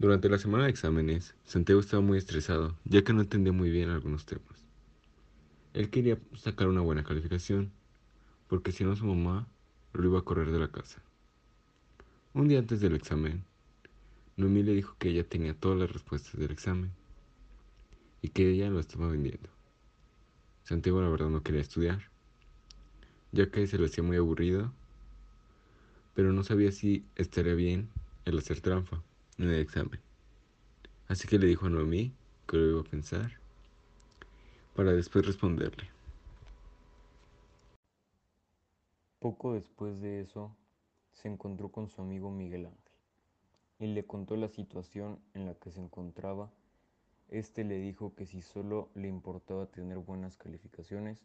Durante la semana de exámenes, Santiago estaba muy estresado, ya que no entendía muy bien algunos temas. Él quería sacar una buena calificación, porque si no su mamá lo iba a correr de la casa. Un día antes del examen, Noemí le dijo que ella tenía todas las respuestas del examen y que ella lo estaba vendiendo. Santiago la verdad no quería estudiar, ya que se le hacía muy aburrido, pero no sabía si estaría bien el hacer trampa en el examen. Así que le dijo a Noemí que lo iba a pensar para después responderle. Poco después de eso, se encontró con su amigo Miguel Ángel y le contó la situación en la que se encontraba. Este le dijo que si solo le importaba tener buenas calificaciones,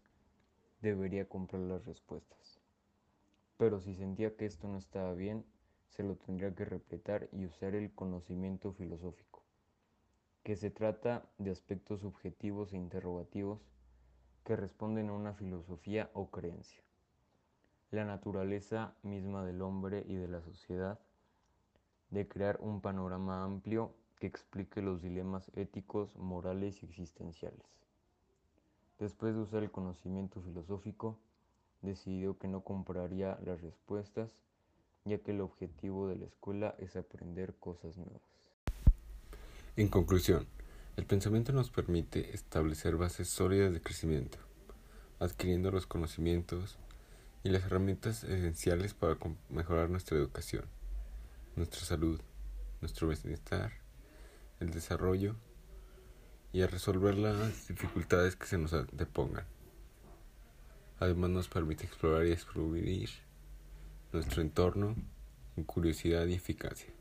debería comprar las respuestas. Pero si sentía que esto no estaba bien, se lo tendría que repletar y usar el conocimiento filosófico, que se trata de aspectos subjetivos e interrogativos que responden a una filosofía o creencia. La naturaleza misma del hombre y de la sociedad, de crear un panorama amplio que explique los dilemas éticos, morales y existenciales. Después de usar el conocimiento filosófico, decidió que no compraría las respuestas ya que el objetivo de la escuela es aprender cosas nuevas. En conclusión, el pensamiento nos permite establecer bases sólidas de crecimiento, adquiriendo los conocimientos y las herramientas esenciales para mejorar nuestra educación, nuestra salud, nuestro bienestar, el desarrollo y a resolver las dificultades que se nos depongan. Además nos permite explorar y descubrir nuestro entorno con curiosidad y eficacia.